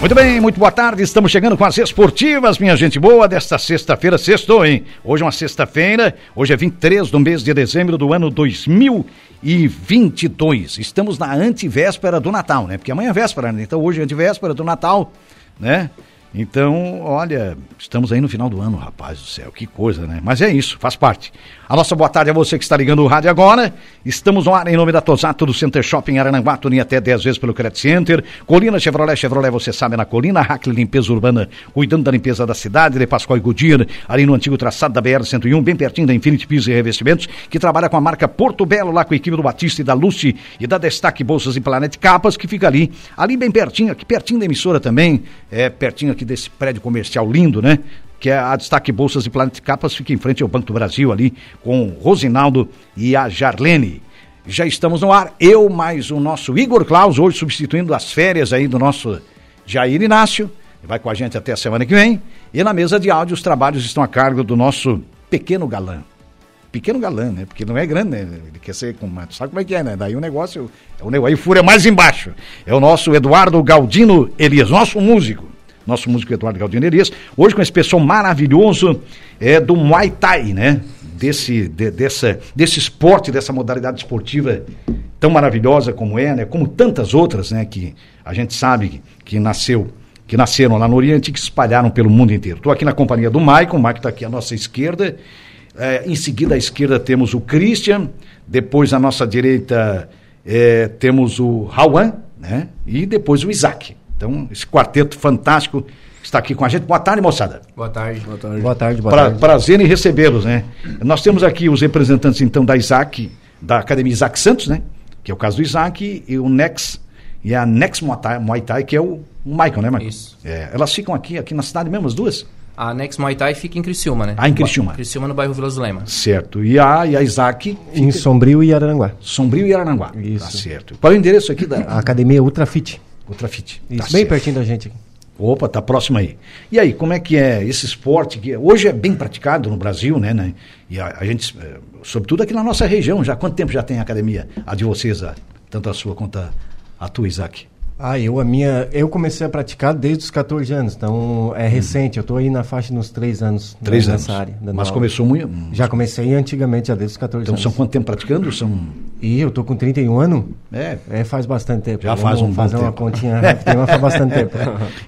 Muito bem, muito boa tarde. Estamos chegando com as esportivas, minha gente boa, desta sexta-feira. Sextou, hein? Hoje é uma sexta-feira, hoje é 23 do mês de dezembro do ano 2022. Estamos na antivéspera do Natal, né? Porque amanhã é véspera, né? Então hoje é antivéspera do Natal, né? Então, olha, estamos aí no final do ano, rapaz do céu, que coisa, né? Mas é isso, faz parte. A nossa boa tarde a você que está ligando o rádio agora. Estamos no ar em nome da Tosato do Center Shopping Arananguá, Tuninha até 10 vezes pelo Credit Center. Colina Chevrolet, Chevrolet, você sabe, na Colina. Hackley Limpeza Urbana, cuidando da limpeza da cidade. De Pascoal e Goodyear, ali no antigo traçado da BR-101, bem pertinho da Infinity Pisos e Revestimentos, que trabalha com a marca Porto Belo, lá com a equipe do Batista e da Lucy e da Destaque Bolsas e Planet Capas, que fica ali, ali bem pertinho, aqui pertinho da emissora também, é pertinho aqui desse prédio comercial lindo, né? Que é a Destaque Bolsas e Planet Capas, fica em frente ao Banco do Brasil ali, com o Rosinaldo e a Jarlene. Já estamos no ar, eu mais o nosso Igor Claus, hoje substituindo as férias aí do nosso Jair Inácio, vai com a gente até a semana que vem. E na mesa de áudio os trabalhos estão a cargo do nosso pequeno galã. Pequeno galã, né? Porque não é grande, né? Ele quer ser com. Sabe como é que é, né? Daí o negócio. O negócio aí fura mais embaixo. É o nosso Eduardo Galdino Elias, nosso músico nosso músico Eduardo Galdino hoje com esse pessoal maravilhoso é, do Muay Thai, né? Desse, de, dessa, desse esporte, dessa modalidade esportiva tão maravilhosa como é, né? Como tantas outras, né? Que a gente sabe que, que nasceu que nasceram lá no Oriente e que espalharam pelo mundo inteiro. Estou aqui na companhia do Maicon, o Maicon está aqui à nossa esquerda. É, em seguida, à esquerda, temos o Christian. Depois, à nossa direita, é, temos o Rauan, né? E depois o Isaac. Então, esse quarteto fantástico está aqui com a gente. Boa tarde, moçada. Boa tarde. Boa tarde. Boa tarde, boa pra, tarde. Prazer em recebê-los, né? Nós temos aqui os representantes, então, da Isaac, da Academia Isaac Santos, né? Que é o caso do Isaac, e o Nex, e a Nex Muay Thai, Muay Thai que é o, o Michael, né, Michael? Isso. É, elas ficam aqui, aqui na cidade mesmo, as duas? A Nex Muay Thai fica em Criciúma, né? Ah, em Criciúma. Criciúma, no bairro Vila do Lema. Certo. E a, e a Isaac fica... Em Sombrio e Araranguá. Sombrio e Araranguá. Isso. Tá certo. Qual é o endereço aqui da... A Academia Ultrafit. Ultrafit. Isso, Tá bem certo. pertinho da gente aqui. Opa, tá próximo aí. E aí, como é que é esse esporte que hoje é bem praticado no Brasil, né? né? E a, a gente, eh, sobretudo aqui na nossa região, já quanto tempo já tem a academia? A de vocês, a, tanto a sua quanto a, a tua, Isaac? Ah, eu a minha, eu comecei a praticar desde os 14 anos, então é recente. Eu tô aí na faixa dos 3 anos Hum. Três né, anos. nessa área. Mas aula. começou muito. Já comecei antigamente, já desde os 14 Então anos. são quanto tempo praticando? São. E eu tô com 31 anos. É. É, faz bastante tempo. Já Vamos faz um bom fazer uma tempo. continha rápida, mas faz bastante tempo.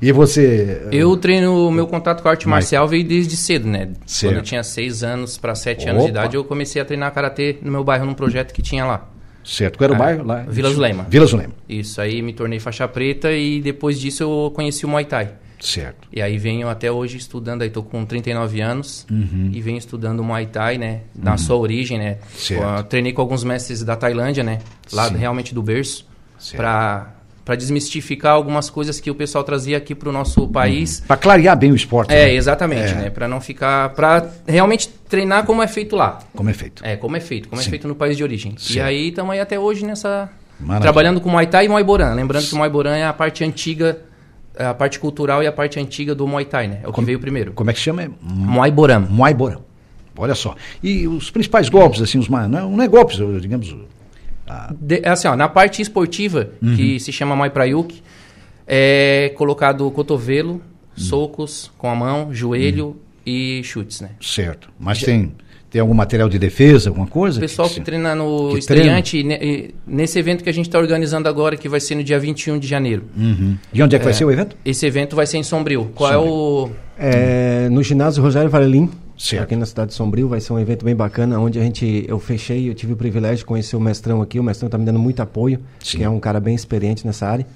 E você. Eu treino, meu contato com a arte Mike. marcial veio desde cedo, né? Certo. Quando eu tinha 6 anos para 7 anos de Opa. idade, eu comecei a treinar karatê no meu bairro, num projeto que tinha lá. Certo, qual era o É, bairro lá? Vila Zulema. Vila Zulema. Isso, aí me tornei faixa preta e depois disso eu conheci o Muay Thai. Certo. E aí venho até hoje estudando, aí tô com 39 anos Uhum. e venho estudando Muay Thai, né? Na sua origem, né? Certo. Eu treinei com alguns mestres da Tailândia, né? Lá Sim. realmente do berço. Certo. Pra desmistificar algumas coisas que o pessoal trazia aqui pro nosso país. Para clarear bem o esporte. É, né? exatamente, É. né? Pra não ficar... Pra realmente treinar como é feito lá. Como é feito. É, como é feito, como Sim. é feito no país de origem. Certo. E aí estamos aí até hoje nessa... Maravilha. Trabalhando com Muay Thai e Muay Boran. Lembrando que o Muay Boran é a parte antiga, é a parte cultural e a parte antiga do Muay Thai, né? É o que veio primeiro. Como é que chama? É Muay Boran. Muay Borão. Olha só. E os principais golpes, assim, os mais. Não, não é golpes, digamos. A- De- é assim, ó, na parte esportiva, Uhum. que se chama Muay Prayuk, é colocado cotovelo, Uhum. socos com a mão, joelho e chutes, né? certo. Mas tem, tem algum material de defesa, alguma coisa? O pessoal que, se- treina no que estreante, e ne- e nesse evento que a gente está organizando agora, que vai ser no dia 21 de janeiro. Uhum. De onde é que vai ser o evento? Esse evento vai ser em Sombrio. Qual é o... É, no ginásio Rogério Valelim, Certo. aqui na cidade de Sombrio, vai ser um evento bem bacana, onde a gente, eu fechei, eu tive o privilégio de conhecer o mestrão aqui, o mestrão está me dando muito apoio, Sim. que é um cara bem experiente nessa área.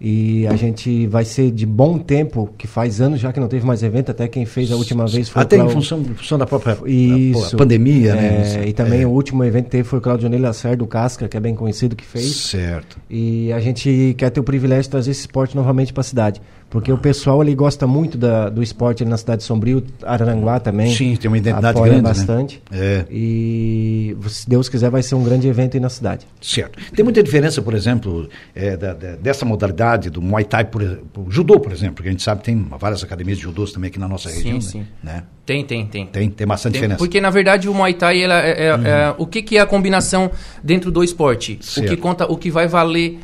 E a gente vai ser de bom tempo, que faz anos já que não teve mais evento, até quem fez a última vez foi Até o Clau- função, em função da própria Isso. pandemia, né? É, Isso. e também É. o último evento que teve foi o Claudionei Lacerda do Casca, que é bem conhecido, que fez. Certo. E a gente quer ter o privilégio de trazer esse esporte novamente para a cidade. Porque o pessoal ele gosta muito da, do esporte ali na cidade de Sombrio, Araranguá também. Sim, tem uma identidade apoia grande, né? bastante. É. E se Deus quiser vai ser um grande evento aí na cidade. Certo. Tem muita diferença, por exemplo, é, da- da- dessa modalidade do Muay Thai, por o judô, por exemplo, que a gente sabe que tem várias academias de judôs também aqui na nossa Sim, região. sim. Né? Né? Tem, tem, tem. Tem, tem bastante Tem- diferença. Porque, na verdade, o Muay Thai, ela é, é- é- o que, que é a combinação dentro do esporte? O Certo. que conta, o que vai valer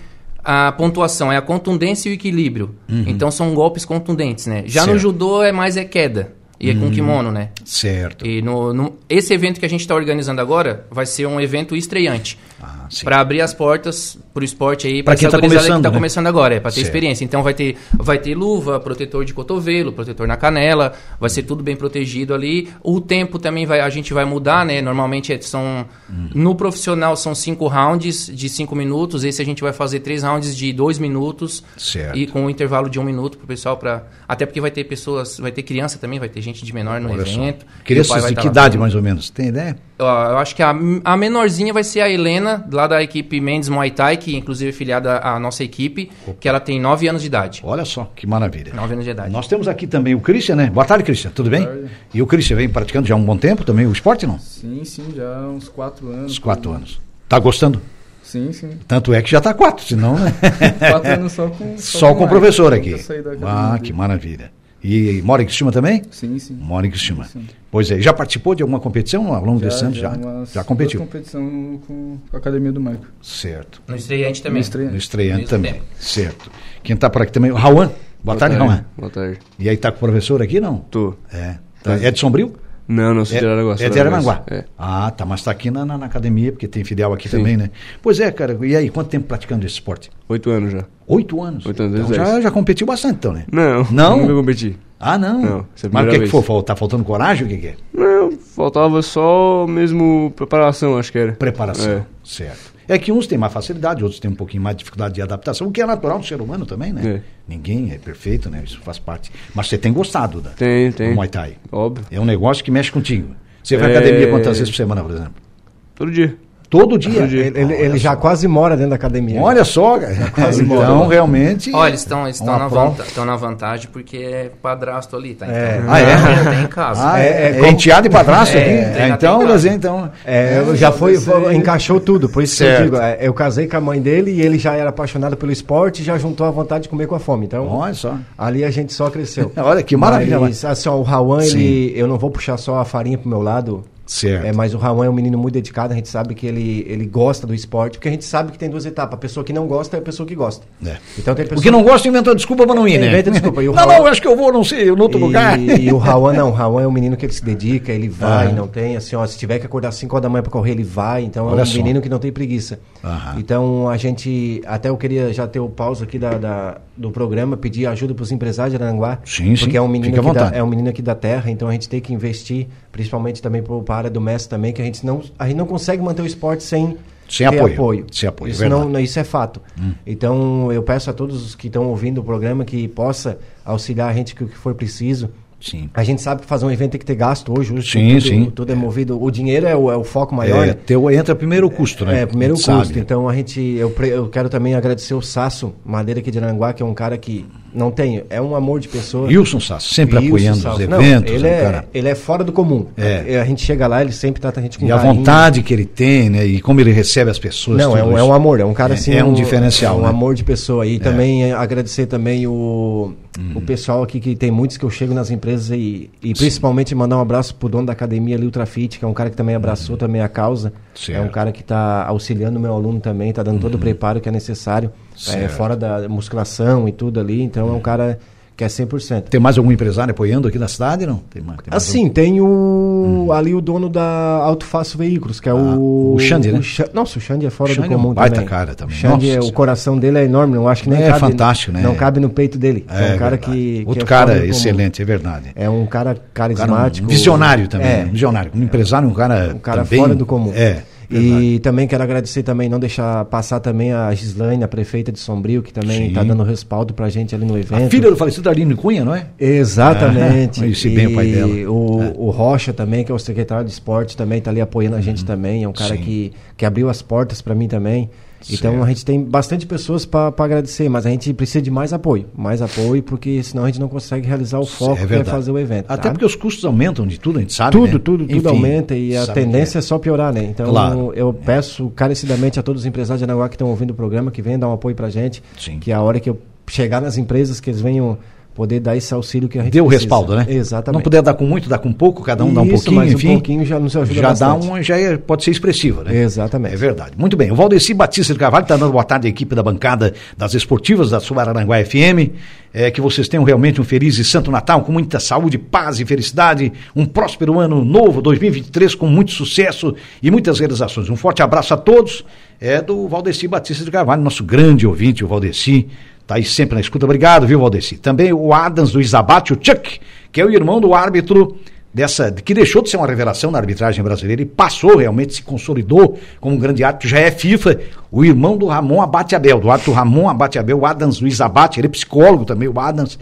a pontuação é a contundência e o equilíbrio. Então, são golpes contundentes, né? Já no Certo. judô é mais é queda. E é com kimono, né? Certo. E no, no- esse evento que a gente está organizando agora vai ser um evento estreante. Ah. Para abrir as portas pro esporte aí, pra quem tá gurizada começando, que tá né? começando agora, é para ter Certo. experiência. Então vai ter, vai ter luva, protetor de cotovelo, protetor na canela, vai ser tudo bem protegido ali. O tempo também vai, a gente vai mudar, né? Normalmente é- são Hum. no profissional são cinco rounds de cinco minutos. Esse a gente vai fazer três rounds de dois minutos Certo. e com um intervalo de um minuto pro pessoal para até porque vai ter pessoas, vai ter criança também, vai ter gente de menor no Olha evento. O Crianças de tá que idade, mais ou menos? Tem ideia? Ó, Eu acho que a, a menorzinha vai ser a Helena, lá da equipe Mendes Muay Thai, que inclusive é filiada à nossa equipe, que ela tem 9 anos de idade. Olha só, que maravilha. 9 anos de idade. Nós temos aqui também o Christian, né? Boa tarde, Christian, tudo bem? E o Christian vem praticando já há um bom tempo também o esporte, não? Sim, sim, já há uns quatro anos. Uns quatro anos. Tá gostando? Sim, sim. Tanto é que já tá quatro, senão, né? Quatro anos só com. Só com o professor aqui. Ah, que maravilha. E, mora em Cristina também? Sim, sim. Mora em Cristina. Sim. Pois é, já participou de alguma competição ao longo desse ano? Já, umas já competiu. competição com a academia do Marco. Certo. No estreante também. No estreante. No estreante também. tempo. Certo. Quem tá por aqui também? O Rauan. Boa, tarde, Rauan. Boa tarde. E aí tá com o professor aqui, não? Tô. É. Tá- É de Sombrio? Não, não sou de Araranguá. É de Araranguá. É. Ah, tá, mas tá aqui na, na- na academia, porque tem filial aqui Sim. também, né? Pois é, cara, e aí, quanto tempo praticando esse esporte? Oito anos já. Oito anos. Oito anos, então, já, já competiu bastante, então, né? Não, Não? nunca competi. Ah, não? Não, é mas o que, que foi? Tá faltando coragem? O que, que é? Não, faltava só mesmo preparação, acho que era. Preparação. É. Certo. É que uns têm mais facilidade, outros têm um pouquinho mais de dificuldade de adaptação, o que é natural do ser humano também, né? É. Ninguém é perfeito, né? Isso faz parte. Mas você tem gostado da, Tem, do tem. Muay Thai. Óbvio. É um negócio que mexe contigo. Você vai à É. academia quantas vezes por semana, por exemplo? Todo dia. Todo dia. Todo dia. Ele, ele- ele já quase mora dentro da academia. Olha só, cara. então, realmente. Olha, eles estão na, vanta- na vantagem porque é padrasto ali, tá? Então, É. Ah, é? Tem em casa. Ah, é, É, é, como- enteado e padrasto É, aqui? É, então, dizer, então. É, eu já foi, foi- encaixou tudo, por isso que Certo. eu digo, é, eu casei com a mãe dele e ele já era apaixonado pelo esporte e já juntou a vontade de comer com a fome. Então, Olha só. ali a gente só cresceu. Olha que maravilha. Mas, assim, ó, o Rawan, ele, eu não vou puxar só a farinha pro meu lado, Certo. é, mas o Rawan é um menino muito dedicado, a gente sabe que ele, ele gosta do esporte, porque a gente sabe que tem duas etapas, a pessoa que não gosta e a pessoa que gosta. É. Então tem O pessoa que não gosta inventou desculpa pra não ir, né? Inventa desculpa. E o não, Raul- não, eu acho que eu vou, não sei, no outro e, lugar. E o Rawan não, o Rawan é um menino que ele se dedica, ele vai, Aham. não tem, assim, ó, se tiver que acordar às 5 horas da manhã pra correr, ele vai, então Olha é um só. menino que não tem preguiça. Aham. Então a gente, até eu queria já ter o pausa aqui da, da- do programa, pedir ajuda pros empresários de Aranguá, Sim, sim, porque é um menino da, vontade. é um menino aqui da terra, então a gente tem que investir, principalmente também para a área do mestre também, que a gente não, a gente não consegue manter o esporte sem Sem ter apoio. Sem apoio, Isso, verdade. Hum. não, isso é fato. Então eu peço a todos os que estão ouvindo o programa que possa auxiliar a gente com o que for preciso. Sim. A gente sabe que fazer um evento tem que ter gasto hoje. hoje Sim, tudo, sim. Tudo é movido. O dinheiro é o, é o foco maior. É, teu, entra primeiro o custo, né? É, primeiro o A custo. sabe. Então a gente, eu, eu quero também agradecer o Sasso Madeira aqui de Aranguá, que é um cara que não tem, é um amor de pessoa. Wilson Sasso, sempre Wilson apoiando Sasso. os Não, eventos. ele, né, é, cara? ele é fora do comum. É. A gente chega lá, ele sempre trata a gente com E a carinho. vontade que ele tem, né? E como ele recebe as pessoas. Não, é um, é um amor, é um cara É- assim. é um diferencial, Um né? amor de pessoa. E também é, agradecer também o, Uhum. o pessoal aqui, que tem muitos que eu chego nas empresas e, e principalmente mandar um abraço pro dono da academia ali, Ultrafit, que é um cara que também abraçou também a causa. Uhum. Certo. Uhum. É um cara que está auxiliando o meu aluno também, está dando todo o preparo que é necessário, é, fora da musculação e tudo ali. Então é um cara que é 100%. Tem mais algum empresário apoiando aqui na cidade, não? Tem mais, tem mais Assim, tem o ali o dono da Auto Fácil Veículos, que é o. o Xande, né? Xa- Nossa, o Xande é fora Xande do é um comum baita também. cara também. O Xande, Nossa é, o coração dele é enorme, não acho que nem É cabe. fantástico, né? Não cabe no peito dele. É, um cara que. que Outro é cara fora do comum. excelente, é verdade. É um cara Um cara, carismático. um visionário também, É. né? um visionário. Um empresário, um cara. Um cara também, fora do comum. É. E também quero agradecer também, não deixar passar também a Gislaine, a prefeita de Sombrio, que também está dando respaldo pra gente ali no A evento. filha do falecido Arlino Cunha, não é? Exatamente. Ah, conheci bem o pai dela. É. O, o Rocha também, que é o secretário de esporte, também está ali apoiando a gente também. É um cara Uhum. Sim. que, que abriu as portas para mim também. Então Certo. a gente tem bastante pessoas para agradecer, mas a gente precisa de mais apoio. Mais apoio, porque senão a gente não consegue realizar o foco que é fazer o evento. Até tá? porque os custos aumentam de tudo, a gente sabe. Tudo, né? tudo, tudo Enfim, aumenta e a sabe tendência é que só piorar, né? Então Claro. eu peço carecidamente a todos os empresários de Anaguá que estão ouvindo o programa que venham dar um apoio pra gente. Sim. Que a hora que eu chegar nas empresas, que eles venham poder dar esse auxílio que a gente o precisa. respaldo, né? Exatamente. Não puder dar com muito, dá com pouco, cada um dá um Isso, pouquinho, mas um enfim. pouquinho já nos ajuda já dá bastante. uma, já é- pode ser expressiva, né? Exatamente. É verdade. Muito bem. O Valdeci Batista de Carvalho está dando boa tarde à equipe da bancada das esportivas da Suararanguá FM. É, que vocês tenham realmente um feliz e santo Natal, com muita saúde, paz e felicidade. Um próspero ano novo, 2023, com muito sucesso e muitas realizações. Um forte abraço a todos. É do Valdeci Batista de Carvalho, nosso grande ouvinte, o Valdeci. Tá aí sempre na escuta. Obrigado, viu, Valdeci? Também o Adams do Isabate, o Chuck, que é o irmão do árbitro dessa que deixou de ser uma revelação na arbitragem brasileira e passou realmente se consolidou como um grande árbitro, já é FIFA, o irmão do Ramon Abate Abel, do árbitro Ramon Abate Abel, o Adams Luiz Abate, ele é psicólogo também, o Adams.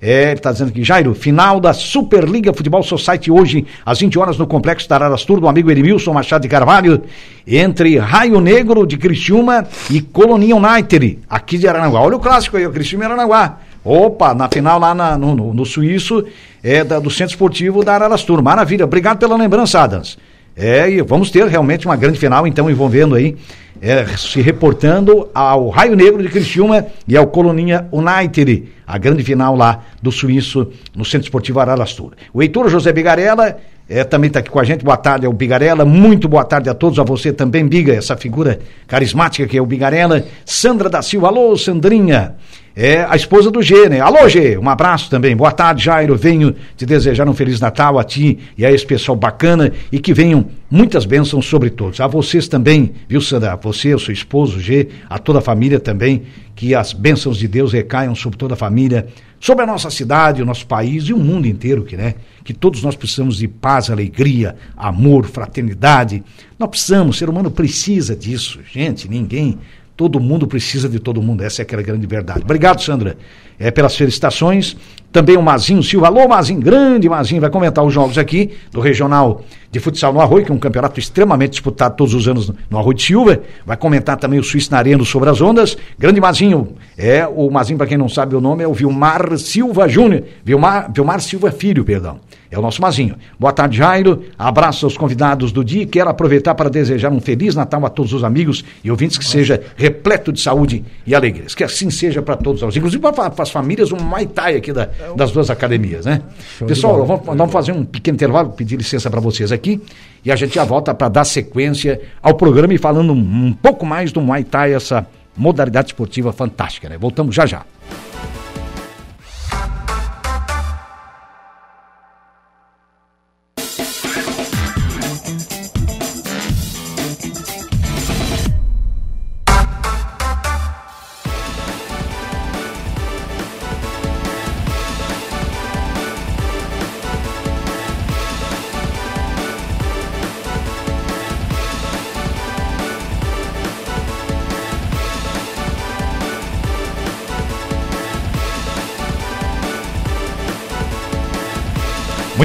É, ele tá dizendo aqui, Jairo, final da Superliga Futebol Society hoje às 20 horas no Complexo Tararastur do amigo Edmilson Machado de Carvalho, entre Raio Negro de Criciúma e Colonia United, aqui de Aranaguá. Olha o clássico aí, o Criciúma e Aranaguá. Opa, na final lá na- no, no, no Suíço, é da- do Centro Esportivo da Ararastur. Maravilha, obrigado pela lembrança, Adams. É, e vamos ter realmente uma grande final, então, envolvendo aí, é, se reportando ao Raio Negro de Criciúma e ao Coloninha United, a grande final lá do Suíço, no Centro Esportivo Ararastur. O Heitor José Bigarella é, também está aqui com a gente. Boa tarde ao Bigarella. Muito boa tarde a todos, a você também, Biga, essa figura carismática que é o Bigarella. Sandra da Silva, alô, Sandrinha. É a esposa do G, né? Alô, G, um abraço também. Boa tarde, Jairo. Venho te desejar um Feliz Natal a ti e a esse pessoal bacana e que venham muitas bênçãos sobre todos. A vocês também, viu, Sandra? A você, o seu esposo, G, a toda a família também. Que as bênçãos de Deus recaiam sobre toda a família, sobre a nossa cidade, o nosso país e o mundo inteiro, que, né? Que todos nós precisamos de paz, alegria, amor, fraternidade. Nós precisamos, o ser humano precisa disso. Gente, ninguém Todo mundo precisa de todo mundo, essa é aquela grande verdade. Obrigado, Sandra, é, pelas felicitações. Também o Mazinho Silva. Alô, Mazinho, grande Mazinho, vai comentar os jogos aqui do Regional de Futsal no Arroio, que é um campeonato extremamente disputado todos os anos no, Arroio de Silva. Vai comentar também o Suíço na Arena sobre as ondas. Grande Mazinho, é o Mazinho, para quem não sabe o nome, é o Vilmar Silva Júnior. Vilmar, Vilmar Silva Filho, perdão. É o nosso Mazinho. Boa tarde, Jairo. Abraço aos convidados do dia. Quero aproveitar para desejar um Feliz Natal a todos os amigos e ouvintes que seja repleto de saúde e alegrias. Que assim seja para todos nós. Inclusive para as famílias, um Muay Thai aqui da- das duas academias, né? Show Pessoal, vamos, vamos fazer um pequeno intervalo, pedir licença para vocês aqui e a gente já volta para dar sequência ao programa e falando um, um pouco mais do Muay Thai, essa modalidade esportiva fantástica, né? Voltamos já já.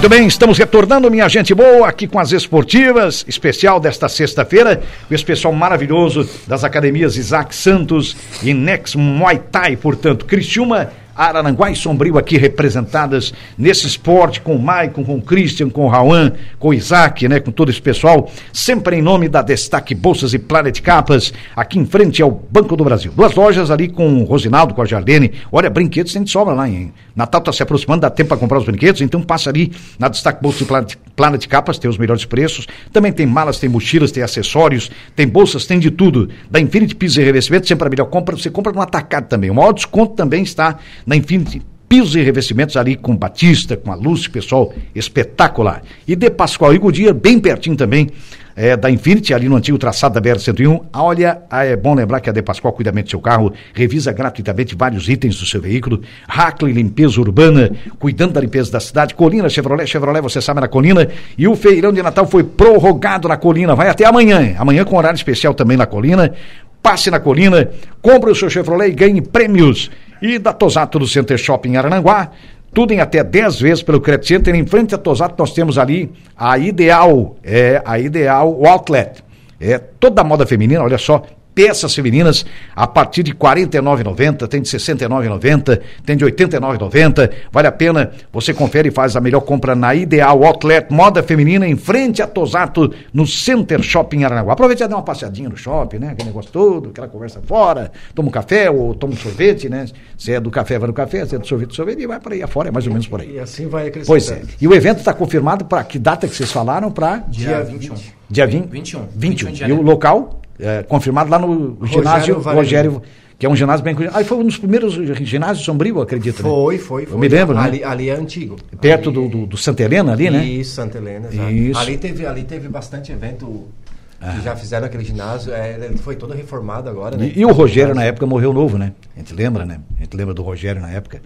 Muito bem, estamos retornando, minha gente boa, aqui com as esportivas, especial desta sexta-feira, com esse pessoal maravilhoso das academias Isaac Santos e Nex Muay Thai, portanto, Criciúma, Araranguá e Sombrio aqui representadas nesse esporte com o Maicon, com o Christian, com o Rauan, com o Isaac, né, com todo esse pessoal, sempre em nome da Destaque Bolsas e Planet Capas, aqui em frente ao Banco do Brasil. Duas lojas ali com o Rosinaldo, com a Jardine. Olha, brinquedos tem de sobra lá, hein? Natal tá se aproximando, dá tempo para comprar os brinquedos, então passa ali na Destaque Bolsas e Planet, Planet Capas, tem os melhores preços. Também tem malas, tem mochilas, tem acessórios, tem bolsas, tem de tudo. Da Infinity Pisos e Revestimento, sempre a melhor compra, você compra no atacado também. O maior desconto também está na Infinity pisos e revestimentos ali com Batista, com a Lúcia, pessoal espetacular. E de Pascoal e Godia, bem pertinho também é, da Infinity, ali no antigo traçado da BR-101. Olha, ah, é bom lembrar que a De Pascoal cuida bem do seu carro, revisa gratuitamente vários itens do seu veículo. Hackley Limpeza Urbana, cuidando da limpeza da cidade. Colina Chevrolet, Chevrolet, você sabe, na Colina. E o feirão de Natal foi prorrogado na Colina, vai até amanhã. Amanhã com horário especial também na Colina. Passe na Colina, compre o seu Chevrolet e ganhe prêmios. E da Tosato do Center Shopping Arananguá, tudo em até 10 vezes pelo Credit Center. Em frente a Tosato nós temos ali a Ideal, é a Ideal Outlet. É toda a moda feminina, olha só, peças femininas a partir de R$ 49,90, tem de R$ 69,90, tem de R$ 89,90. Vale a pena, você confere e faz a melhor compra na Ideal Outlet Moda Feminina em frente a Tosato, no Center Shopping Aranaguá. Aproveite e dá uma passeadinha no shopping, né? Aquele negócio todo, aquela conversa fora, toma um café ou toma um sorvete, né? Se é do café, vai no café, se é do sorvete, do sorvete, e vai para aí afora, é mais ou menos por aí. E assim vai acrescentando. Pois é. E o evento está confirmado para que data que vocês falaram? Para Dia 21. dia 20? 21. 21. 21 de E o janeiro. local? É, confirmado lá no ginásio Valério. Rogério, que é um ginásio bem conhecido. Ah, foi um dos primeiros ginásios sombrio, acredito. né? Foi, foi, foi. Eu me lembro, né? ali, ali é antigo. Perto Ali- do, do, do Santa Helena ali, né? Isso, Santa Helena, exato. Isso. Ali teve, ali teve bastante evento que já fizeram aquele ginásio. É, ele foi todo reformado agora, né? E, e o Rogério na época morreu novo, né? A gente lembra, né? A gente lembra do Rogério na época.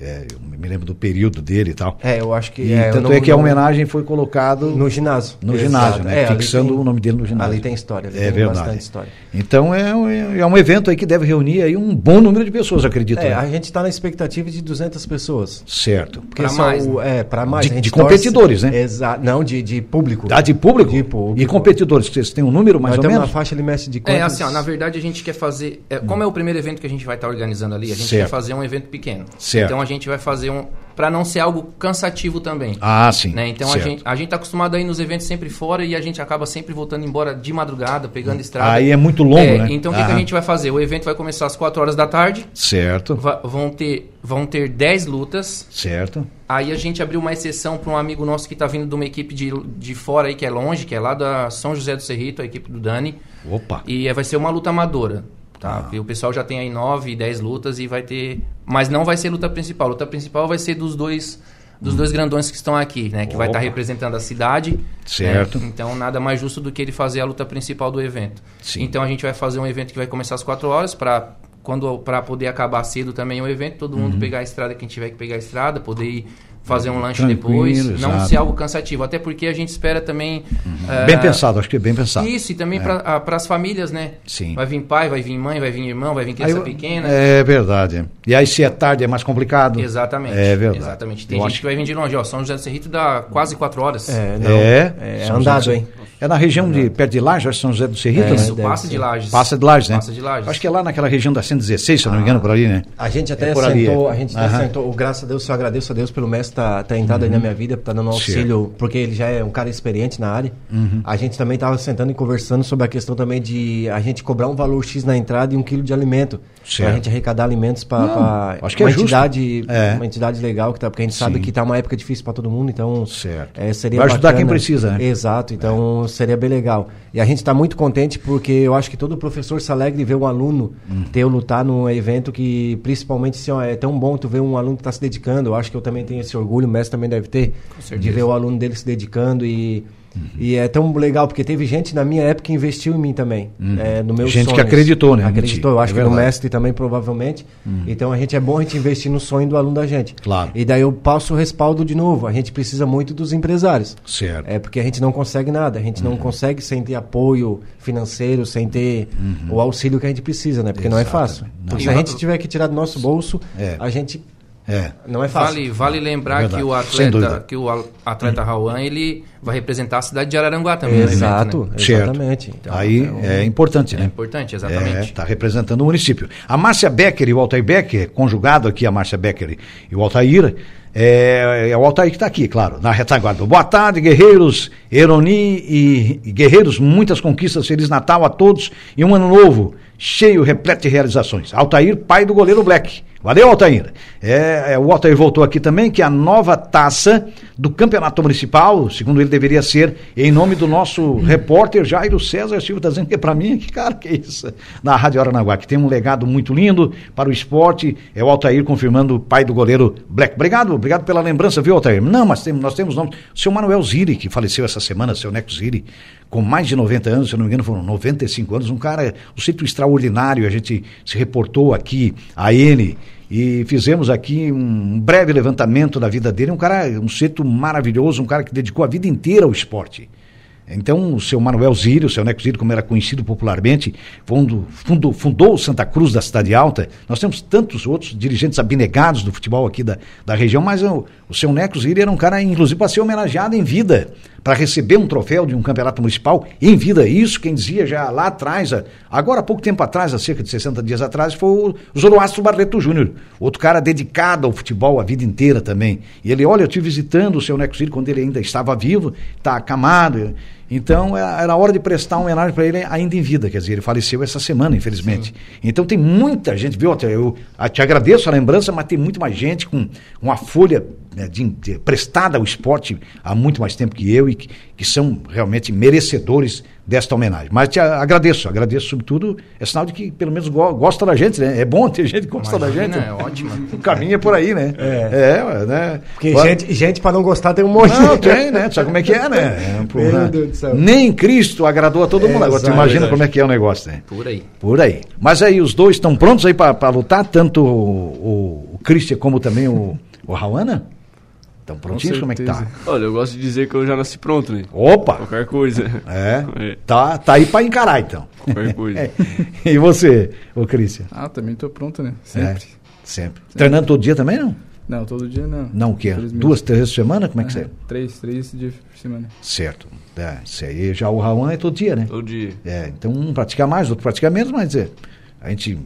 É, eu me lembro do período dele e tal. É, eu acho que. E é, tanto no- é que a homenagem foi colocado No ginásio. no Exato. ginásio, né? É, Fixando tem- o nome dele no ginásio. Ali tem história, ali é tem verdade. bastante história. Então é, um- é um evento aí que deve reunir aí um bom número de pessoas, acredito. É, né? a gente está na expectativa de 200 pessoas. Certo. São mais, o- É, para mais. De- de torce- competidores, né? Exato. Não, de, de público. Ah, de público? De público. E competidores, vocês têm um número mais Nós ou temos menos? uma faixa limite de É, quantos... assim, ó, na verdade a gente quer fazer. é, como é o primeiro evento que a gente vai estar organizando ali, a gente Certo. quer fazer um evento pequeno. Certo. Então a gente vai fazer um. Pra não ser algo cansativo também. Ah, sim. né? Então a certo. gente, a gente tá acostumado a ir nos eventos sempre fora e a gente acaba sempre voltando embora de madrugada, pegando estrada. Aí é muito longo, É, né? Então o que, que a gente vai fazer? O evento vai começar às 4 horas da tarde. Certo, va- vão, ter, vão ter 10 lutas. certo. Aí a gente abriu uma exceção para um amigo nosso que tá vindo de uma equipe de, de fora aí, que é longe, que é lá da São José do Cerrito, a equipe do Dani. Opa. E é, vai ser uma luta amadora. Tá? Ah. O pessoal já tem aí 9, 10 lutas e vai ter. Mas não vai ser luta principal. A luta principal vai ser dos dois. Dos dois grandões que estão aqui, né? Que vai Hum. Opa. estar representando a cidade. Certo. né? Então, nada mais justo do que ele fazer a luta principal do evento. Sim. Então, a gente vai fazer um evento que vai começar às 4 horas para quando para poder acabar cedo também o evento, todo mundo Uhum. pegar a estrada, quem tiver que pegar a estrada, poder ir fazer um lanche Tranquilo, depois, não exato. ser algo cansativo, até porque a gente espera também eh, Bem pensado, acho que é bem pensado. isso, e também para as famílias, né? Sim. Vai vir pai, vai vir mãe, vai vir irmão, vai vir criança Aí, pequena. É verdade. E aí, se é tarde, é mais complicado. Exatamente. É verdade. Exatamente. Tem Eu gente acho que vai vir de longe, ó. São José do Cerrito dá quase quatro horas. É, não. É. É, São andado, José- hein? É na região de perto de Lages, acho que São José do Cerrito, É, né? Isso, passa de Lages. Passa de Lages, né? Passa de Lages. Acho que é lá naquela região da 116, se eu não me engano, por ali, né? A gente até É por ali, sentou, é. a gente até sentou, graças a Deus, eu agradeço a Deus pelo mestre tá, tá entrado aí na minha vida, tá dando auxílio, porque ele já é um cara experiente na área. Uhum. A gente também tava sentando e conversando sobre a questão também de a gente cobrar um valor X na entrada e um quilo de alimento. Certo. Pra gente arrecadar alimentos para uma é justo. entidade, É. uma entidade legal que tá, porque a gente sabe Sim. que tá uma época difícil para todo mundo, então Certo. é, seria Vai ajudar bacana. quem precisa, né? Exato, então seria bem legal. E a gente está muito contente porque eu acho que todo professor se alegra de ver um aluno Hum. ter lutar num evento que, principalmente, assim, ó, é tão bom tu ver um aluno que está se dedicando. Eu acho que eu também tenho esse orgulho, o mestre também deve ter, de ver o aluno dele se dedicando e. Uhum. E é tão legal, porque teve gente na minha época que investiu em mim também. é, no meu Uhum. Gente que sonhos. acreditou, né? Acreditou, eu É acho que no verdade. Uhum. mestre também, provavelmente. Então a gente é bom a gente investir no sonho do aluno da gente. Claro. E daí eu passo o respaldo de novo. A gente precisa muito dos empresários. Certo. É porque a gente não consegue nada, a gente Uhum. não consegue sem ter apoio financeiro, sem ter o auxílio que a gente precisa, né? Porque não é fácil. Uhum. Porque se a gente tiver que tirar do nosso bolso, É. a gente É. não é fácil. Vale, vale lembrar Verdade, que o atleta, que o atleta Rauan, ele vai representar a cidade de Araranguá também. no Exato, evento, né? Certo. exatamente. Então, Aí é um- é importante, É né? importante, É, exatamente. está representando o município. A Márcia Becker e o Altair Becker, conjugado aqui a Márcia Becker e o Altair, é, é o Altair que está aqui, claro, na retaguarda. Boa tarde, guerreiros, Eroni e, e guerreiros, muitas conquistas, Feliz Natal a todos e um ano novo, cheio, repleto de realizações. Altair, pai do goleiro Black. Valeu, Altair. É, é, o Altair voltou aqui também, que é a nova taça do Campeonato Municipal, segundo ele deveria ser, em nome do nosso repórter Jairo César Silva, está dizendo que é para mim, que cara que é isso? Na Rádio Aranaguá, que tem um legado muito lindo para o esporte, é o Altair confirmando o pai do goleiro Black. Obrigado, obrigado pela lembrança, viu, Altair? Não, mas tem, nós temos nome. O seu Manuel Ziri, que faleceu essa semana, seu Neco Ziri, com mais de 90 anos, se não me engano, foram 95 anos, um cara, um sítio extraordinário, a gente se reportou aqui a ele e fizemos aqui um breve levantamento da vida dele, um cara, um sítio maravilhoso, um cara que dedicou a vida inteira ao esporte. Então, o seu Manuel Zírio, o seu Neco Zírio, como era conhecido popularmente, fundo, fundou, fundou o Santa Cruz da Cidade Alta. Nós temos tantos outros dirigentes abnegados do futebol aqui da, da região, mas o, o seu Neco Zírio era um cara, inclusive, para ser homenageado em vida. para receber um troféu de um campeonato municipal em vida. Isso quem dizia já lá atrás, agora há pouco tempo atrás, há cerca de 60 dias atrás, foi o Zoroastro Barreto Júnior, outro cara dedicado ao futebol a vida inteira também. E ele, olha, eu estive visitando o seu Neco Círio quando ele ainda estava vivo, está acamado. Então era era hora de prestar homenagem para ele ainda em vida, quer dizer, ele faleceu essa semana, infelizmente. Então tem muita gente, viu? Eu ah, te agradeço a lembrança, mas tem muito mais gente com uma folha né, de, de- prestada ao esporte há muito mais tempo que eu e que, que são realmente merecedores desta homenagem. Mas te agradeço, agradeço sobretudo, é sinal de que pelo menos go- gosta da gente, né? É bom ter gente que gosta da gente. Imagina, é ótimo. O caminho é por aí, né? É, né? Porque Agora- gente, gente pra não gostar tem um monte. não, tem, né? Tu sabe como é que é, né? É um problema. Deus do céu. Nem Cristo agradou a todo mundo. Agora tu imagina Verdade. como é que é o negócio, né? Por aí. Por aí. Mas aí os dois estão prontos aí para lutar, tanto o, o, o Christian como também o, o Rauana? Estão prontinhos? Como é que tá? Olha, eu gosto de dizer que eu já nasci pronto, né? Opa! Qualquer coisa. É. É, Tá, tá aí para encarar então. qualquer coisa. É. E você, o Christian? Ah, também tô pronto, né? É, Sempre. sempre. Treinando todo dia também, não? Não, todo dia não. Não, o quê? Duas, três vezes por semana? Como é que você? Aham, Três, três dias por semana. Certo. É, isso aí já o Rauana é todo dia, né? Todo dia. É, então um pratica mais, outro pratica menos, mas é, a gente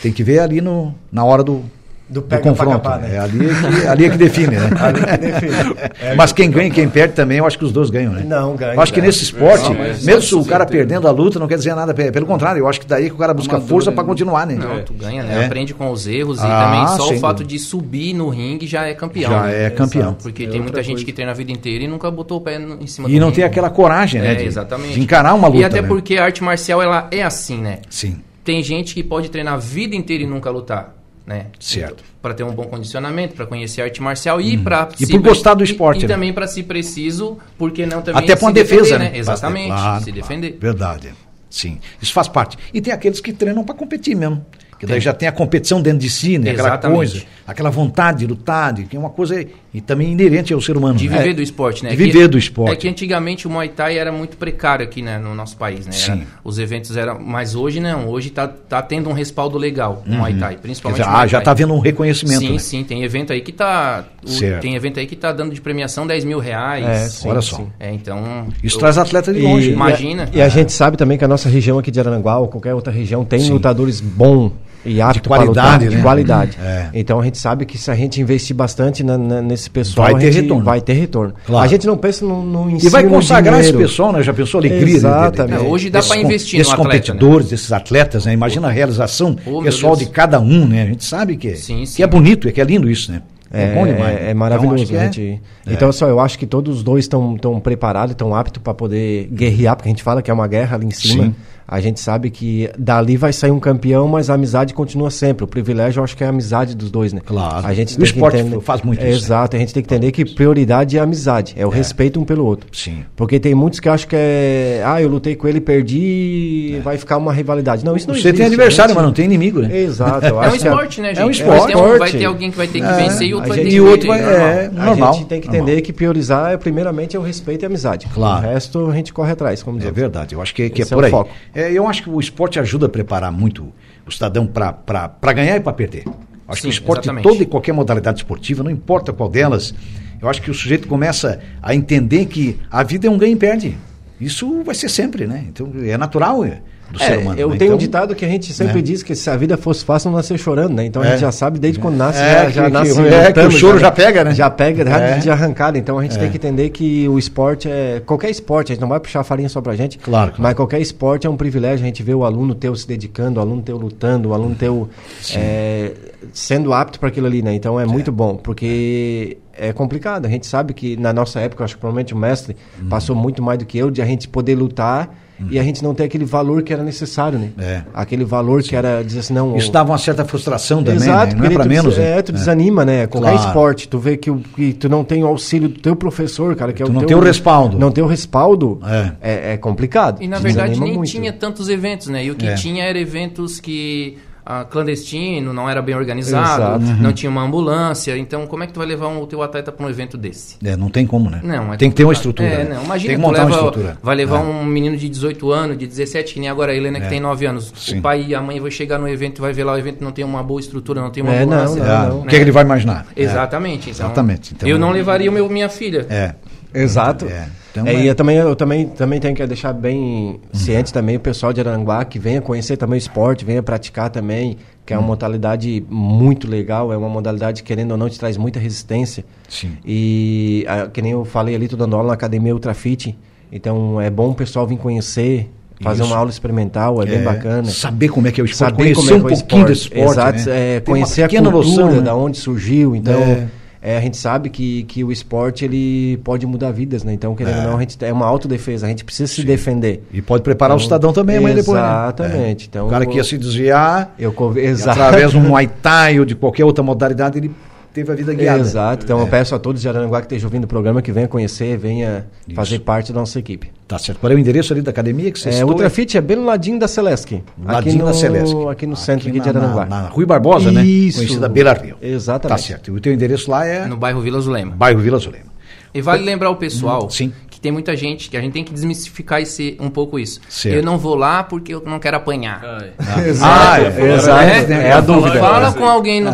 tem que ver ali no, na hora do, Do do confronto. capar, né? né? É ali, é que, ali é que define, né? mas quem ganha e quem perde também, eu acho que os dois ganham, né? Não, ganha, Eu acho que nesse esporte, Não, mas mesmo se o cara perdendo a luta, não quer dizer nada. pe- Pelo contrário, eu acho que daí que o cara busca Amador, força né? para continuar, né? Não, tu ganha, né? É. Aprende com os erros Ah, e também só o fato dúvida. de subir no ringue já é campeão. Já né? é campeão. Porque É tem muita gente coisa. que treina a vida inteira e nunca botou o pé no- em cima do E não ringue. tem aquela coragem, né? É, de, exatamente. de encarar uma luta. E até né? porque a arte marcial, ela é assim, né? Sim, Tem gente que pode treinar a vida inteira e nunca lutar, né? certo. Para ter um bom condicionamento, para conhecer arte marcial e para Uhum. E por gostar do esporte, E, e né? também para se preciso, porque não também Até para uma defender, defesa, né? Exatamente, Claro, se claro. defender. Verdade. Sim, isso faz parte. E tem aqueles que treinam para competir mesmo. Que daí Tem. já tem a competição dentro de si, né? Aquela Exatamente. coisa, aquela vontade de lutar, de, que é uma coisa e também inerente ao ser humano. De viver do esporte, né? De É que- viver do esporte. É que antigamente o Muay Thai era muito precário aqui né, no nosso país, né? Era- Sim. os eventos eram. Mas hoje não, hoje tá, tá tendo um respaldo legal o Muay Thai, principalmente. dizer, Muay ah, já está havendo um reconhecimento. Sim, né? sim, tem evento aí que tá. o- Certo. tem evento aí que tá dando de premiação 10 mil reais. É, sim, Olha só. sim. É, então. Isso eu- traz atleta de E- longe. né? Imagina. E a, e a gente sabe também que a nossa região aqui de Aranguá ou qualquer outra região tem Sim. lutadores bons e aptos para qualidade, lutar, né? de qualidade. É. Então a gente sabe que se a gente investir bastante na- na- nesse pessoal, Vai ter gente retorno. vai ter retorno. Claro. A gente não pensa no, no E ensino vai no consagrar esse pessoal, né? Já pensou a alegria de- Exatamente. de- de- É, hoje dá com- investir no desses atleta, né? competidores, desses atletas, né? Imagina a realização Oh, pessoal de cada um, né? A gente sabe que, Sim, que sim. é bonito, é que é lindo isso, né? É, bom demais. é, é maravilhoso. Então, que a é- gente- Então, só, eu acho que todos os dois estão tão preparados, estão aptos para poder guerrear, porque a gente fala que é uma guerra ali em cima. Sim. A gente sabe que dali vai sair um campeão, mas a amizade continua sempre. O privilégio, eu acho que é a amizade dos dois, né? Claro. A gente O tem esporte que entender... faz muito é, isso, né? Exato. A gente tem que entender que prioridade é a amizade, é o respeito um pelo outro. Sim. Porque tem muitos que acham que é. Ah, eu lutei com ele, perdi, vai ficar uma rivalidade. Não, isso não Você existe. tem adversário, a mas não gente- tem inimigo, né? Exato. eu É um acho que a- esporte, né, gente? é um Vai esporte. ter, um- vai ter alguém que vai ter que É, vencer e a outro vai gente- ter que E o outro vai- normal. é, A normal. gente tem que normal. entender que priorizar é primeiramente é o respeito e a amizade. Claro. O resto a gente corre atrás, como diz. É verdade, eu acho que, que é é por o aí. É, eu acho que o esporte ajuda a preparar muito o cidadão para ganhar e para perder. Acho que o Sim, esporte, exatamente. toda e qualquer modalidade esportiva, não importa qual delas, eu acho que o sujeito começa a entender que a vida é um ganho e perde. Isso vai ser sempre, né? Então é natural é, do ser É, humano. eu né? tenho um Então, ditado que a gente sempre né? diz que se a vida fosse fácil, não nascer chorando, né? Então a É. gente já sabe desde quando nasce, É, já, que- já que- nasce é, que o choro já pega, né? Já pega já É. de arrancada. Então a gente É. tem que entender que o esporte é. Qualquer esporte, a gente não vai puxar a farinha só pra gente. Claro, claro. Mas qualquer esporte é um privilégio a gente ver o aluno teu se dedicando, o aluno teu lutando, o aluno teu é, sendo apto para aquilo ali, né? Então é, muito bom, porque é complicado. A gente sabe que na nossa época, acho que provavelmente o mestre Uhum. passou muito mais do que eu de a gente poder lutar. E a gente não ter aquele valor que era necessário, né? É. Aquele valor que era dizer assim, não. Isso dava uma certa frustração também, Exato, né? não é para tu, menos. né? É, tu desanima, né? Qualquer Claro. esporte, tu vê que, o- que tu não tem o auxílio do teu professor, cara, que é Tu o não teu, tem o respaldo. Não tem o respaldo, É. é, é complicado. E na verdade nem muito. tinha tantos eventos, né? E o que É. tinha era eventos que ah, clandestino, não era bem organizado, Exato. não tinha uma ambulância. Então, como é que tu vai levar um, o teu atleta para um evento desse? É, não tem como, né? Não, é tem que ter uma estrutura. É, né? não. Imagina, tem que montar uma leva, estrutura. vai levar É. um menino de 18 anos, de 17, que nem agora a Helena que É. tem 9 anos. Sim. O pai e a mãe vão chegar no evento e vai ver lá o evento não tem uma boa estrutura, não tem uma É, não, ambulância. não, Ah, não. O que, é que ele vai imaginar? Exatamente. então, Exatamente, então- eu não levaria o meu, minha filha. É. Exato. É, então É, é- e eu também, eu também, também tenho que deixar bem ciente também o pessoal de Aranguá que venha conhecer também o esporte, venha praticar também, que é uma modalidade muito legal, é uma modalidade que, querendo ou não, te traz muita resistência. Sim. E a- que nem eu falei ali, tô dando aula na Academia Ultrafit, então é bom o pessoal vir conhecer, fazer Isso. uma aula experimental, é, bem bacana. Saber como é que é o esporte, Saber conhecer como é um é pouquinho do esporte. Exato, né? é, conhecer a cultura, noção, né? da onde surgiu. Então, É. é, a gente sabe que, que o esporte ele pode mudar vidas, né? Então, querendo ou não, a gente é uma autodefesa, a gente precisa se defender. E pode preparar o cidadão também amanhã depois. né? Exatamente. É. Então, o cara que ia se desviar, eu através de um Muay Thai ou de qualquer outra modalidade, ele teve a vida guiada. Exato. Então É. eu peço a todos de Araranguá que estejam ouvindo o programa que venha conhecer, venha Isso. fazer parte da nossa equipe. Tá certo. Qual é o endereço ali da academia que você É, citou? Ultrafit é bem no ladinho da Celesc. Ladinho aqui no, da Celesc. Aqui no centro aqui, na, de Araranguá. Na, na Rui Barbosa, né? Isso. Conhecida Beira Rio. Exatamente. Tá certo. E o teu endereço lá é No bairro Vila Zulema. bairro Vila Zulema. E vale lembrar o pessoal sim. Tem muita gente que a gente tem que desmistificar esse, um pouco isso. Certo. Eu não vou lá porque eu não quero apanhar. Ah, é, Exato. É, É, a dúvida. Fala com alguém, no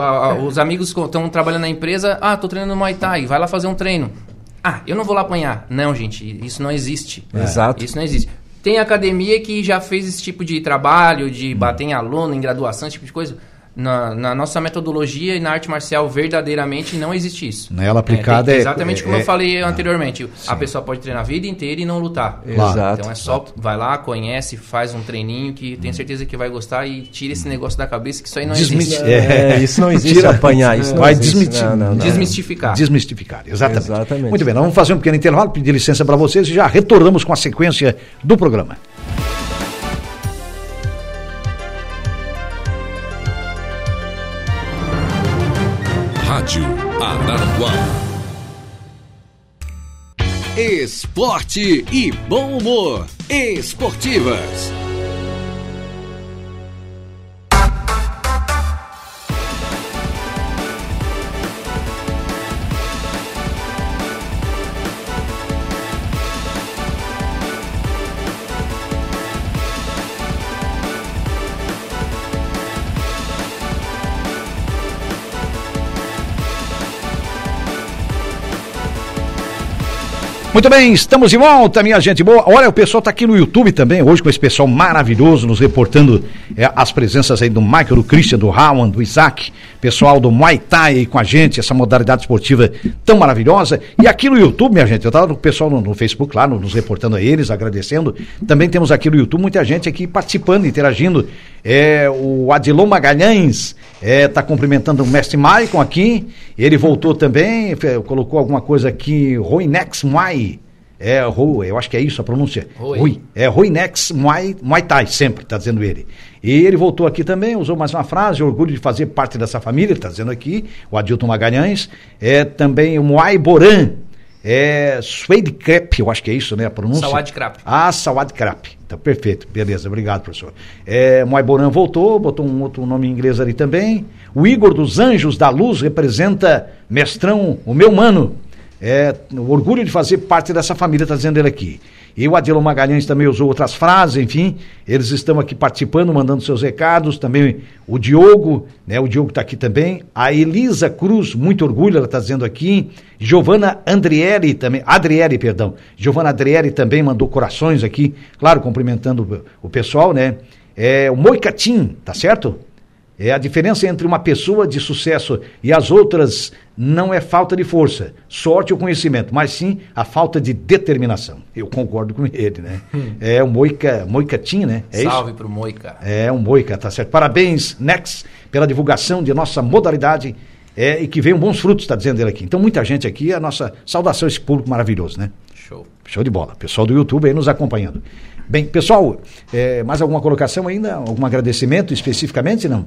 a- a- os amigos que estão trabalhando na empresa, ah, tô treinando Muay Thai, vai lá fazer um treino. Ah, eu não vou lá apanhar. Não, gente, isso não existe. Exato. Isso não existe. Tem academia que já fez esse tipo de trabalho, de bater em aluno, em graduação, esse tipo de coisa. Na, na nossa metodologia e na arte marcial, verdadeiramente, não existe isso. Ela aplicada tem- é- Exatamente como é- eu falei anteriormente. A pessoa pode treinar a vida inteira e não lutar. Claro. Exato. Então é só, vai lá, conhece, faz um treininho que tenho certeza que vai gostar e tira esse negócio da cabeça que isso aí não Desmiti- existe. É. É, isso não existe Tira- apanhar, isso não Vai existe. desmentir. Não, não, não. Desmistificar. Desmistificar, exatamente. Exatamente. Muito bem, nós vamos fazer um pequeno intervalo, pedir licença para vocês e já retornamos com a sequência do programa. Araranguá. Esporte e bom humor. Esportivas. Muito bem, estamos de volta, minha gente boa. Olha, o pessoal está aqui no YouTube também, hoje com esse pessoal maravilhoso, nos reportando é, as presenças aí do Michael, do Christian, do Rowan, do Isaac, pessoal do Muay Thai aí com a gente, essa modalidade esportiva tão maravilhosa. E aqui no YouTube, minha gente, eu estava com o pessoal no, no Facebook lá, no- nos reportando a eles, agradecendo. Também temos aqui no YouTube muita gente aqui participando, interagindo. É, o Adilon Magalhães está cumprimentando o mestre Maicon aqui. Ele voltou também, colocou alguma coisa aqui, Roinex Muay. É, Ro, eu acho que é isso a pronúncia. Rui. Rui. É Roinex Muay, Muay Thai, sempre, está dizendo ele. E ele voltou aqui também, usou mais uma frase, orgulho de fazer parte dessa família, está dizendo aqui, o Adilton Magalhães. É também o Muay Boran, é Suede Crepe, eu acho que é isso, né, a pronúncia. Sawad Krap. Ah, Sawad Krap. Então, perfeito. Beleza, obrigado, professor. É, Moai Boran voltou, botou um outro nome em inglês ali também. O Igor dos Anjos da Luz representa Mestrão, o meu mano. É, o orgulho de fazer parte dessa família, está dizendo ele aqui. E o Adilon Magalhães também usou outras frases, enfim. Eles estão aqui participando, mandando seus recados. Também o Diogo, né? O Diogo está aqui também. A Elisa Cruz, muito orgulho, ela está dizendo aqui. Giovana Andrieri também, Adriele, perdão. Giovana Adriele também mandou corações aqui, claro, cumprimentando o, o pessoal, né? É, o Moicatim, tá certo? É a diferença entre uma pessoa de sucesso e as outras não é falta de força, sorte ou conhecimento, mas sim a falta de determinação. Eu concordo com ele, né? É o Moica, Moicatim, né? É? Salve pro Moica. É um Moica, tá certo. Parabéns, Nex, pela divulgação de nossa modalidade é, e que venham bons frutos, está dizendo ele aqui. Então, muita gente aqui, a nossa saudação a esse público maravilhoso, né? Show. Show de bola. Pessoal do YouTube aí nos acompanhando. Bem, pessoal, é, mais alguma colocação ainda? Algum agradecimento especificamente, não?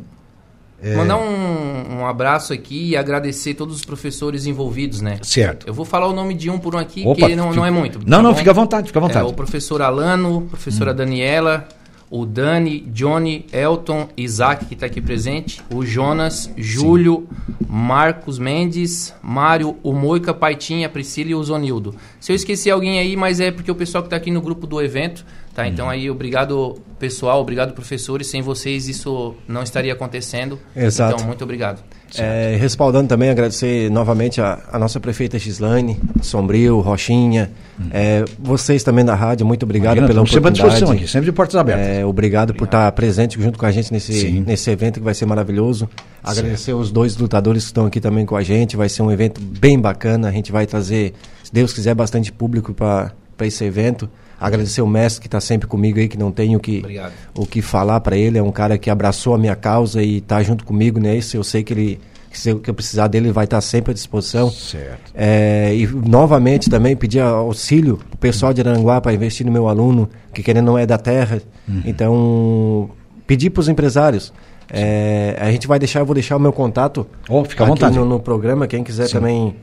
É. Mandar um, um abraço aqui e agradecer todos os professores envolvidos, né? Certo. Eu vou falar o nome de um por um aqui, Opa, que não, fica- não é muito. Não, tá não, bom? fica à vontade, fica à vontade. Hum. É o professor Alano, professora Daniela, o Dani, Johnny, Elton, Isaac, que está aqui presente, o Jonas, Júlio, Marcos Mendes, Mário, o Moica, Paitinha, Priscila e o Zonildo. Se eu esqueci alguém aí, mas é porque o pessoal que está aqui no grupo do evento, tá? Então aí, obrigado pessoal, obrigado professores, sem vocês isso não estaria acontecendo. Exato. Então, muito obrigado. É, respaldando também, agradecer novamente a, a nossa prefeita Gislaine, Sombrio, Rochinha, é, vocês também da rádio, muito obrigado Imagina, pela estamos sempre à oportunidade. disposição aqui, sempre de portas abertas. É, obrigado por estar presente junto com a gente nesse, Sim. nesse evento que vai ser maravilhoso. Agradecer os dois lutadores que estão aqui também com a gente. Vai ser um evento bem bacana. A gente vai trazer, se Deus quiser, bastante público para esse evento. Agradecer o mestre que está sempre comigo aí, que não tenho o que, Obrigado. o que falar para ele. É um cara que abraçou a minha causa e está junto comigo nesse. Eu sei que ele, que se eu que eu precisar dele, ele vai estar sempre à disposição. Certo. É, e novamente também pedir auxílio pro pessoal de Aranguá para investir no meu aluno, que querendo não é da terra. Uhum. Então, pedir para os empresários. É, a gente vai deixar, eu vou deixar o meu contato Oh, fica à aqui vontade. No, no programa. Quem quiser Sim. também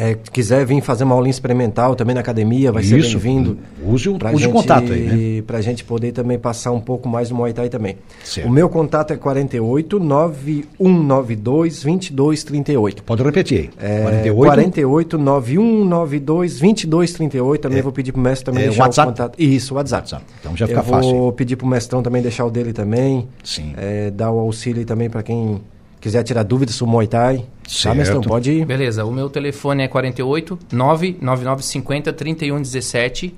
é, quiser vir fazer uma aulinha experimental também na academia, vai ser Isso. bem-vindo. Use o- use o gente- contato aí, né? Pra gente poder também passar um pouco mais do Muay Thai também. Certo. O meu contato é 48 9192 2238. Pode repetir aí. É, 48. 48 9192 2238. Também vou pedir pro mestre também é deixar WhatsApp? o contato. Isso, WhatsApp. WhatsApp. Então já fica Eu fácil Vou pedir pro mestrão também deixar o dele também. Sim. É, dar o auxílio também para quem quiser tirar dúvidas sobre o Muay Thai. Certo. Tá, mestrão? Pode ir. Beleza, o meu telefone é 48 99950 3117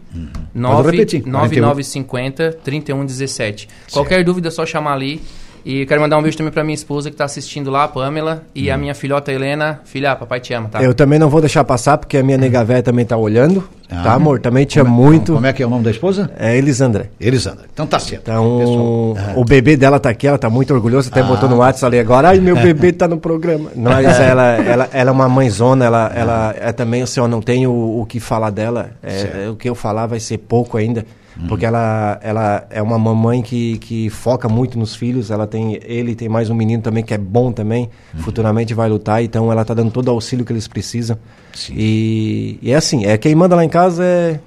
Pode repetir, 9950 3117. Qualquer dúvida é só chamar ali. E quero mandar um beijo também pra minha esposa que tá assistindo lá, a Pamela, e a minha filhota Helena. Filha, papai te ama, tá? Eu também não vou deixar passar, porque a minha nega véia também tá olhando. Ah. tá, amor? Também te amo muito. Como é que é o nome da esposa? É Elisandra. Elisandra. Então tá certo. Então, Pessoal, ah, o bebê dela tá aqui, ela tá muito orgulhosa, até botou no WhatsApp ali agora, ai, meu bebê tá no programa. Mas ela, ela, ela é uma mãezona, ela, ela é também, assim, eu não tenho o, o que falar dela, é, o que eu falar vai ser pouco ainda, porque ela, ela é uma mamãe que, que foca muito nos filhos, ela tem, ele tem mais um menino também que é bom também, futuramente vai lutar, então ela tá dando todo o auxílio que eles precisam. Sim. E, e é assim, é quem manda lá em casa é...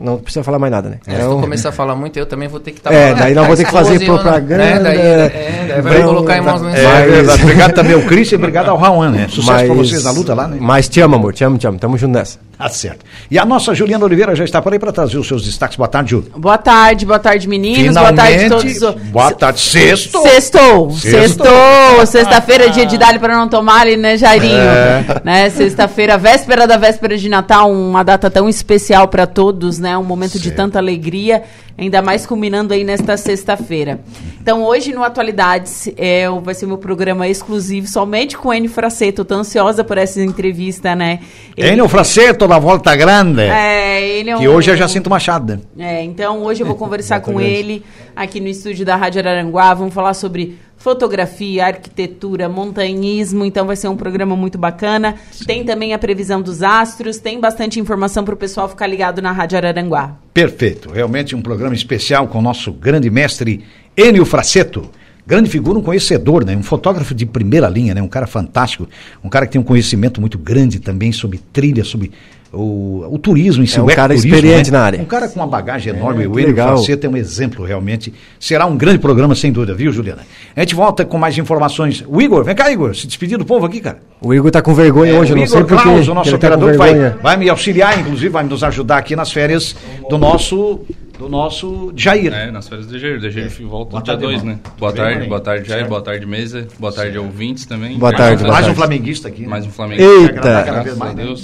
Não precisa falar mais nada, né? Se tu começar a falar muito, eu também vou ter que estar É, daí nós vamos ter que fazer propaganda. É, daí, é, daí vai colocar em mãos no É, Mas-. Obrigado também ao Cris e obrigado ao Rauan, né? Sucesso pra Mas- vocês na luta lá, né? Mas te amo, amor, te amo, te amo. Tamo junto nessa. Tá certo. E a nossa Juliana Oliveira já está por aí para trazer os seus destaques. Boa tarde, Ju. Boa tarde, boa tarde, meninos. Boa tarde a todos. os- Boa tarde, sexto. Sextou, Sextou. sextou, sexta-feira, dia de dali para não tomar ali, né, Jairinho? É. Né, sexta-feira, véspera da véspera de Natal, uma data tão especial para todos, né? Um momento de Certo. tanta alegria, ainda mais culminando aí nesta sexta-feira. Então, hoje no Atualidades, é, o- vai ser meu programa exclusivo somente com o Enio Fraceto. Tô ansiosa por essa entrevista, né? Enio Fraceto da Volta Grande. É, ele é Que um- hoje é Jacinto Machado. né? é, então hoje eu vou conversar com ele aqui no estúdio da Rádio Araranguá. Vamos falar sobre fotografia, arquitetura, montanhismo. Então vai ser um programa muito bacana. Tem também a previsão dos astros, tem bastante informação para o pessoal ficar ligado na Rádio Araranguá. Perfeito. Realmente um programa especial com o nosso grande mestre Enio Fraceto. Grande figura, um conhecedor, né? Um fotógrafo de primeira linha, né? Um cara fantástico, um cara que tem um conhecimento muito grande também sobre trilha, sobre o, o turismo em si, É um o cara ecoturismo, experiente né? na área. Um cara com uma bagagem enorme, É, o Enio. Fraceto é um exemplo realmente. Será um grande programa, sem dúvida, viu, Juliana? A gente volta com mais informações. O Igor, vem cá, Igor, se despedir do povo aqui, cara. O Igor tá com vergonha hoje, É, eu o não sei Igor porquê. Claus, o nosso tá operador, que vai, vai me auxiliar, inclusive, vai nos ajudar aqui nas férias do nosso, do nosso Jair. É, nas férias do Jair. O Jair volta Boa no dia tarde, 2, irmão. né? Boa bem, tarde, boa tarde, Jair. Certo. Boa tarde, mesa. Boa tarde, ouvintes também. Boa tarde, boa Mais um tarde. flamenguista aqui. né? Mais um Flamengo. Eita. Graças mais, a né? Deus.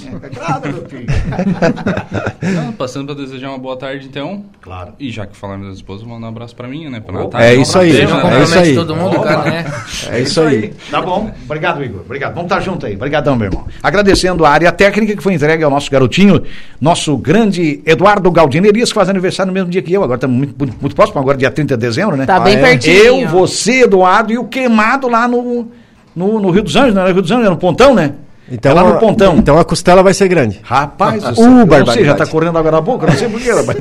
Filho. Não, passando para desejar uma boa tarde, então. Claro. E já que falamos das esposas, vou mandar um abraço para mim, né? Pra. Natália. É Um isso aí, né? é isso aí. todo mundo, cara, né? É isso aí. Tá bom. Obrigado, Igor. Obrigado. Vamos estar junto aí. Obrigadão, meu irmão. Agradecendo a área técnica que foi entregue ao nosso garotinho, nosso grande Eduardo Galdino Elias, que faz aniversário no mesmo dia que eu. Agora estamos muito, muito, muito próximo, agora dia 30 de dezembro, né? Tá bem é? pertinho. Eu, você, Eduardo e o queimado lá no, no, no Rio dos Anjos, não era Rio dos Anjos, era no Pontão, né? Então, é lá no Pontão. Então a costela vai ser grande. Rapaz, do Uh, céu, eu não sei, barbaridade. já está correndo água na boca, não sei porquê. rapaz.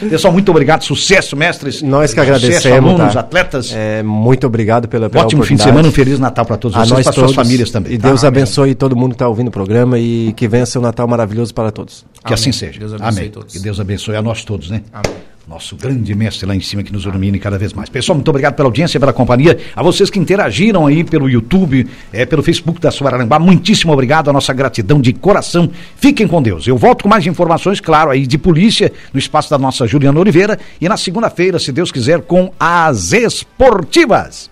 Pessoal, muito obrigado, sucesso, mestres. Nós que Sucesso, agradecemos. alunos, tá? atletas. É, muito obrigado pela, pela Ótimo fim de semana, um Feliz Natal para todos a vocês, nós para suas famílias também. E tá? Deus abençoe todo mundo que está ouvindo o programa e que venha ser um Natal maravilhoso para todos. Que assim Amém. seja. Deus abençoe Amém. todos. Que Deus abençoe a nós todos, né? Amém. Nosso grande mestre lá em cima que nos ilumine cada vez mais. Pessoal, muito obrigado pela audiência, pela companhia. A vocês que interagiram aí pelo YouTube, é, pelo Facebook da Suararambá, muitíssimo obrigado. A nossa gratidão de coração. Fiquem com Deus. Eu volto com mais informações, claro, aí de polícia, no espaço da nossa Juliana Oliveira. E na segunda-feira, se Deus quiser, com as esportivas.